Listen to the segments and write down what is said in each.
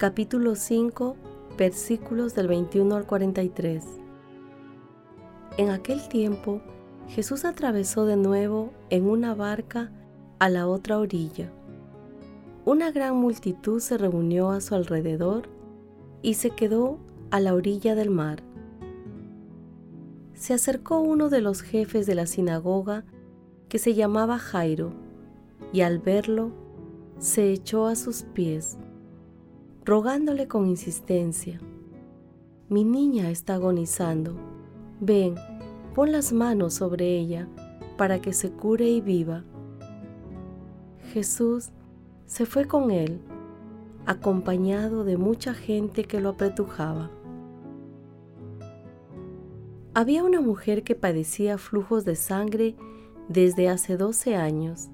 capítulo 5, versículos del 21 al 43. En aquel tiempo, Jesús atravesó de nuevo en una barca a la otra orilla. Una gran multitud se reunió a su alrededor y se quedó a la orilla del mar. Se acercó uno de los jefes de la sinagoga que se llamaba Jairo y al verlo se echó a sus pies, rogándole con insistencia, mi niña está agonizando, ven, pon las manos sobre ella para que se cure y viva. Jesús se fue con él, acompañado de mucha gente que lo apretujaba. Había una mujer que padecía flujos de sangre desde hace 12 años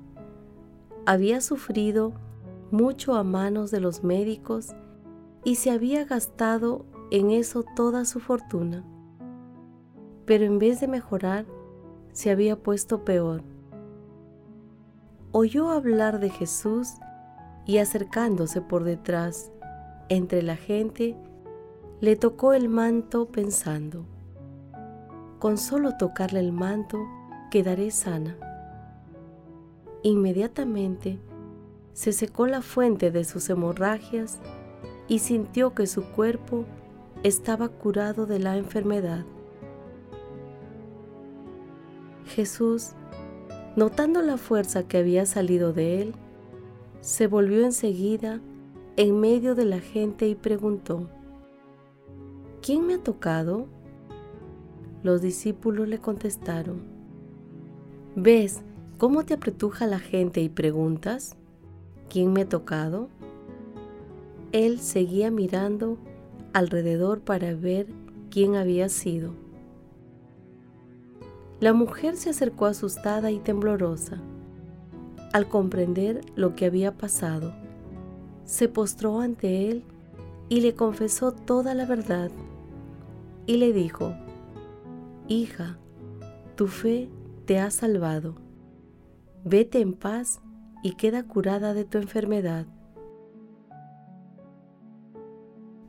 había sufrido mucho a manos de los médicos y se había gastado en eso toda su fortuna. Pero en vez de mejorar, se había puesto peor. Oyó hablar de Jesús y acercándose por detrás, entre la gente, le tocó el manto pensando, con solo tocarle el manto quedaré sana. Inmediatamente se secó la fuente de sus hemorragias y sintió que su cuerpo estaba curado de la enfermedad. Jesús, notando la fuerza que había salido de él, se volvió enseguida en medio de la gente y preguntó, ¿quién me ha tocado? Los discípulos le contestaron, ¿ves ¿Cómo te apretuja la gente y preguntas, ¿quién me ha tocado? Él seguía mirando alrededor para ver quién había sido. La mujer se acercó asustada y temblorosa. Al comprender lo que había pasado, se postró ante él y le confesó toda la verdad. Y le dijo, Hija, tu fe te ha salvado Vete en paz y queda curada de tu enfermedad.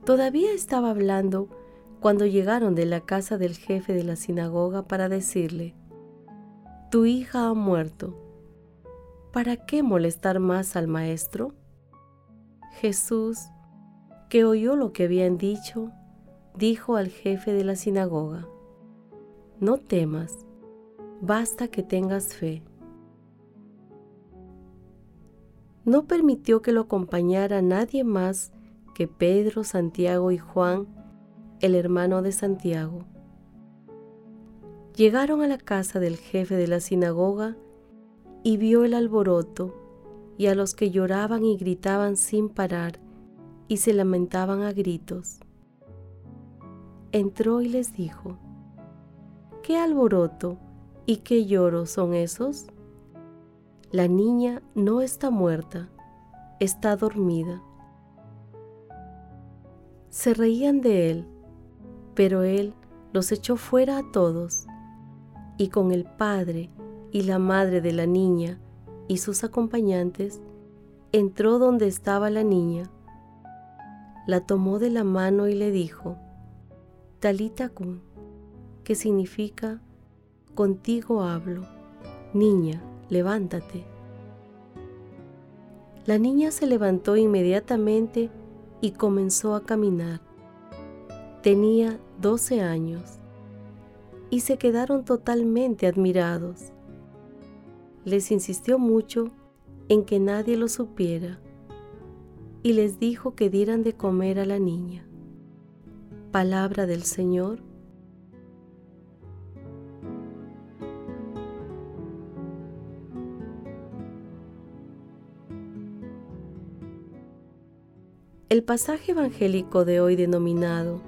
Todavía estaba hablando cuando llegaron de la casa del jefe de la sinagoga para decirle, Tu hija ha muerto. ¿Para qué molestar más al maestro? Jesús, que oyó lo que habían dicho, dijo al jefe de la sinagoga, No temas, basta que tengas fe. no permitió que lo acompañara nadie más que Pedro, Santiago y Juan, el hermano de Santiago. Llegaron a la casa del jefe de la sinagoga y vio el alboroto y a los que lloraban y gritaban sin parar y se lamentaban a gritos. Entró y les dijo, ¿qué alboroto y qué lloro son esos? La niña no está muerta, está dormida. Se reían de él, pero él los echó fuera a todos, y con el padre y la madre de la niña y sus acompañantes, entró donde estaba la niña, la tomó de la mano y le dijo, Talita kun, que significa, contigo hablo, niña, levántate. La niña se levantó inmediatamente y comenzó a caminar. Tenía 12 años y se quedaron totalmente admirados. Les insistió mucho en que nadie lo supiera y les dijo que dieran de comer a la niña. Palabra del Señor. El pasaje evangélico de hoy denominado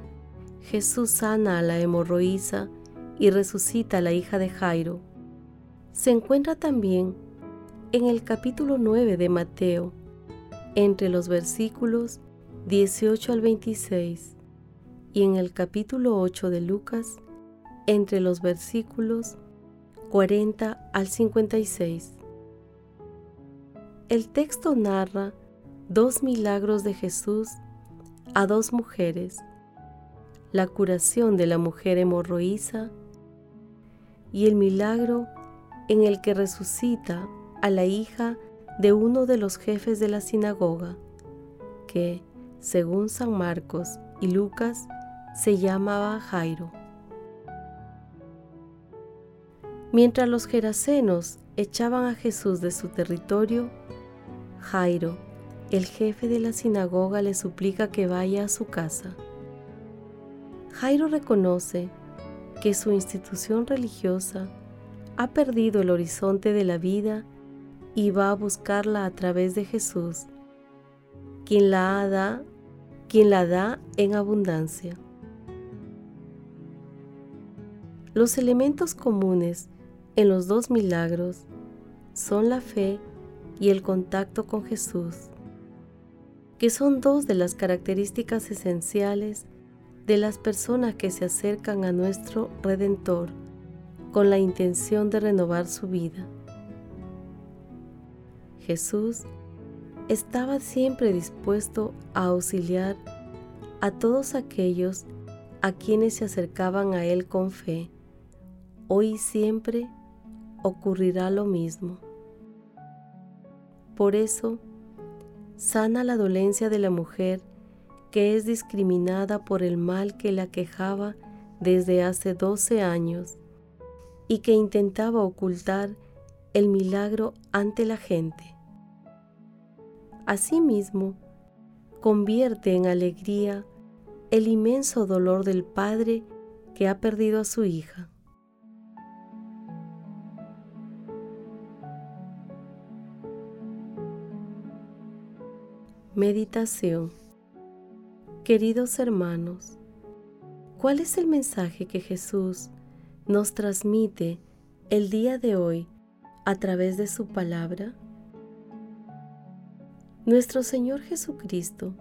Jesús sana a la hemorroísa y resucita a la hija de Jairo se encuentra también en el capítulo 9 de Mateo, entre los versículos 18 al 26, y en el capítulo 8 de Lucas, entre los versículos 40 al 56. El texto narra dos milagros de Jesús a dos mujeres, la curación de la mujer hemorroísa y el milagro en el que resucita a la hija de uno de los jefes de la sinagoga, que, según San Marcos y Lucas, se llamaba Jairo. Mientras los gerasenos echaban a Jesús de su territorio, Jairo, el jefe de la sinagoga, le suplica que vaya a su casa. Jairo reconoce que su institución religiosa ha perdido el horizonte de la vida y va a buscarla a través de Jesús, quien la da, quien la da en abundancia. Los elementos comunes en los dos milagros son la fe y el contacto con Jesús, que son dos de las características esenciales de las personas que se acercan a nuestro Redentor con la intención de renovar su vida. Jesús estaba siempre dispuesto a auxiliar a todos aquellos a quienes se acercaban a Él con fe. Hoy siempre ocurrirá lo mismo. Por eso, sana la dolencia de la mujer que es discriminada por el mal que la quejaba desde hace 12 años y que intentaba ocultar el milagro ante la gente. Asimismo, convierte en alegría el inmenso dolor del padre que ha perdido a su hija. Meditación Queridos hermanos, ¿cuál es el mensaje que Jesús nos transmite el día de hoy a través de su palabra? Nuestro Señor Jesucristo,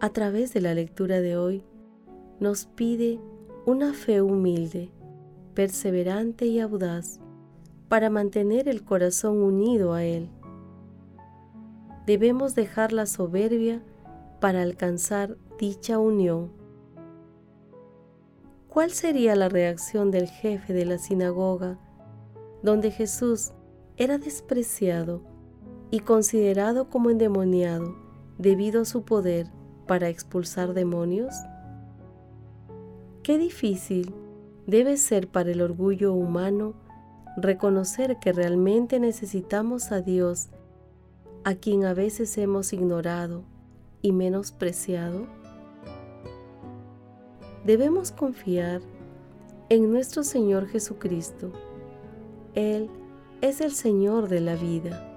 a través de la lectura de hoy, nos pide una fe humilde, perseverante y audaz para mantener el corazón unido a Él. Debemos dejar la soberbia para alcanzar dicha unión. ¿Cuál sería la reacción del jefe de la sinagoga, donde Jesús era despreciado y considerado como endemoniado debido a su poder para expulsar demonios? Qué difícil debe ser para el orgullo humano reconocer que realmente necesitamos a Dios, a quien a veces hemos ignorado y menospreciado. Debemos confiar en nuestro Señor Jesucristo. Él es el Señor de la vida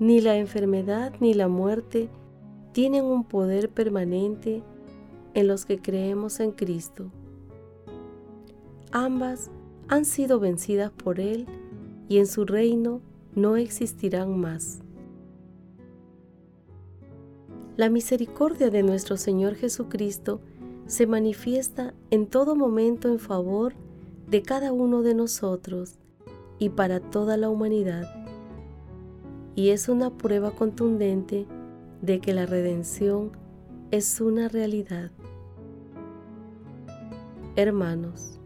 ni la enfermedad ni la muerte tienen un poder permanente en los que creemos en Cristo. Ambas han sido vencidas por Él y en su reino no existirán más. La misericordia de nuestro Señor Jesucristo se manifiesta en todo momento en favor de cada uno de nosotros y para toda la humanidad y es una prueba contundente de que la redención es una realidad. Hermanos,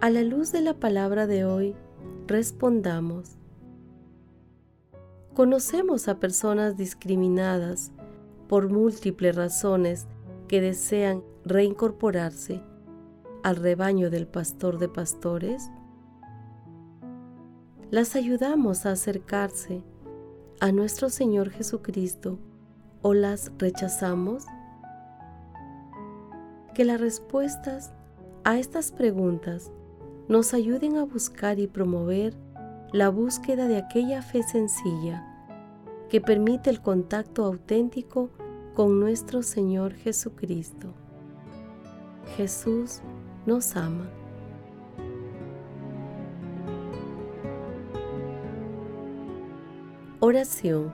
a la luz de la palabra de hoy, respondamos. ¿Conocemos a personas discriminadas por múltiples razones que desean reincorporarse al rebaño del pastor de pastores? ¿Las ayudamos a acercarse a nuestro Señor Jesucristo o las rechazamos? Que las respuestas a estas preguntas nos ayuden a buscar y promover la búsqueda de aquella fe sencilla que permite el contacto auténtico con nuestro Señor Jesucristo. Jesús nos ama. Oración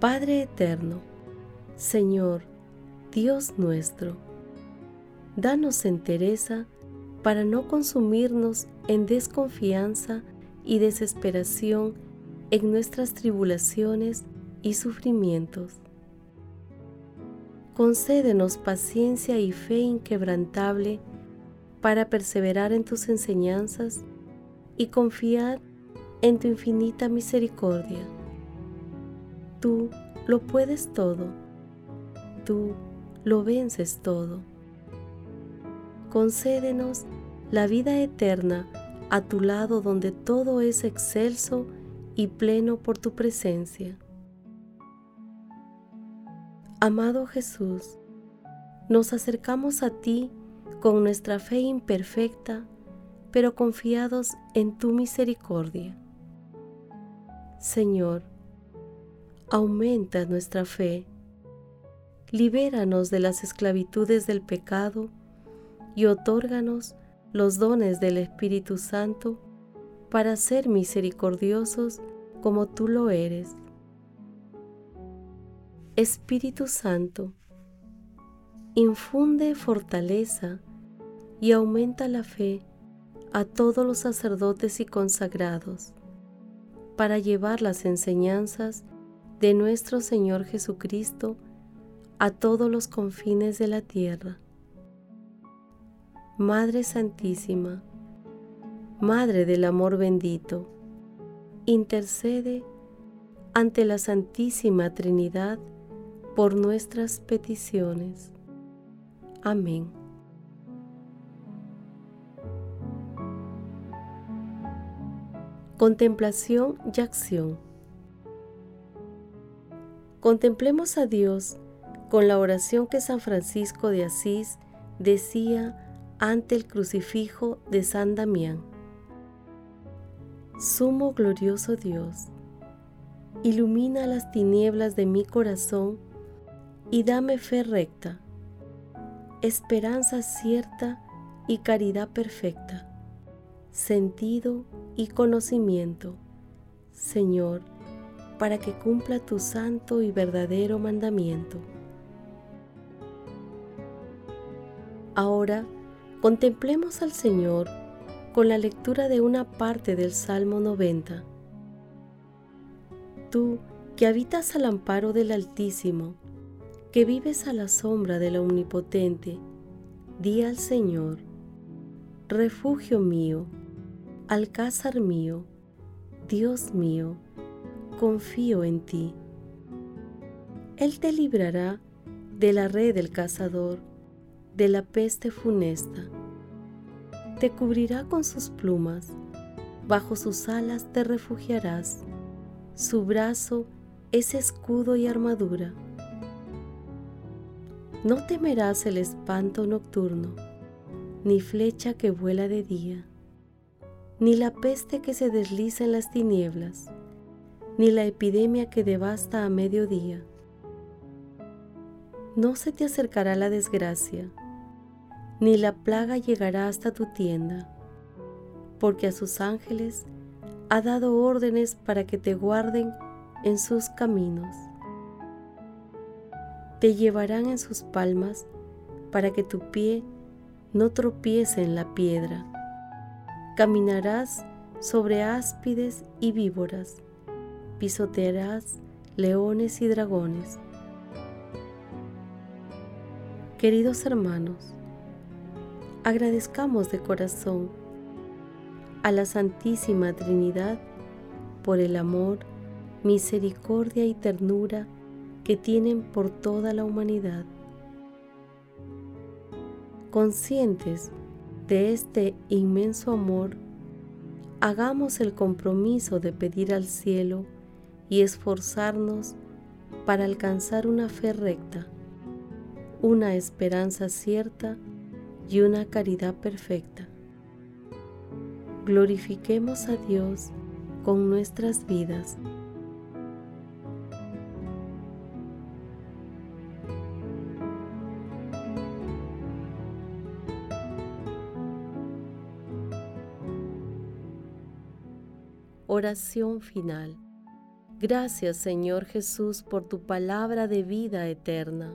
Padre Eterno, Señor, Dios nuestro, danos entereza para no consumirnos en desconfianza y desesperación en nuestras tribulaciones y sufrimientos. Concédenos paciencia y fe inquebrantable para perseverar en tus enseñanzas y confiar en tu infinita misericordia. Tú lo puedes todo, tú lo vences todo. Concédenos la vida eterna a tu lado donde todo es excelso y pleno por tu presencia. Amado Jesús, nos acercamos a ti con nuestra fe imperfecta, pero confiados en tu misericordia. Señor, aumenta nuestra fe, libéranos de las esclavitudes del pecado y otórganos los dones del Espíritu Santo para ser misericordiosos como tú lo eres. Espíritu Santo, infunde fortaleza y aumenta la fe a todos los sacerdotes y consagrados para llevar las enseñanzas de nuestro Señor Jesucristo a todos los confines de la tierra. Madre Santísima, Madre del Amor bendito, intercede ante la Santísima Trinidad por nuestras peticiones. Amén. Contemplación y acción. Contemplemos a Dios con la oración que San Francisco de Asís decía ante el crucifijo de San Damián. Sumo glorioso Dios, ilumina las tinieblas de mi corazón y dame fe recta, esperanza cierta y caridad perfecta, sentido y conocimiento, Señor, para que cumpla tu santo y verdadero mandamiento. Ahora contemplemos al Señor con la lectura de una parte del Salmo 90. Tú que habitas al amparo del Altísimo, que vives a la sombra del Omnipotente, di al Señor, refugio mío, alcázar mío, Dios mío, confío en ti. Él te librará de la red del cazador, de la peste funesta te cubrirá con sus plumas, bajo sus alas te refugiarás, su brazo es escudo y armadura. No temerás el espanto nocturno, ni flecha que vuela de día, ni la peste que se desliza en las tinieblas, ni la epidemia que devasta a mediodía. No se te acercará la desgracia, ni la plaga llegará hasta tu tienda, porque a sus ángeles ha dado órdenes para que te guarden en sus caminos. Te llevarán en sus palmas para que tu pie no tropiece en la piedra. Caminarás sobre áspides y víboras, pisotearás leones y dragones. Queridos hermanos, agradezcamos de corazón a la Santísima Trinidad por el amor, misericordia y ternura que tienen por toda la humanidad. Conscientes de este inmenso amor, hagamos el compromiso de pedir al cielo y esforzarnos para alcanzar una fe recta, una esperanza cierta y una caridad perfecta. Glorifiquemos a Dios con nuestras vidas. Oración final. Gracias Señor Jesús por tu palabra de vida eterna.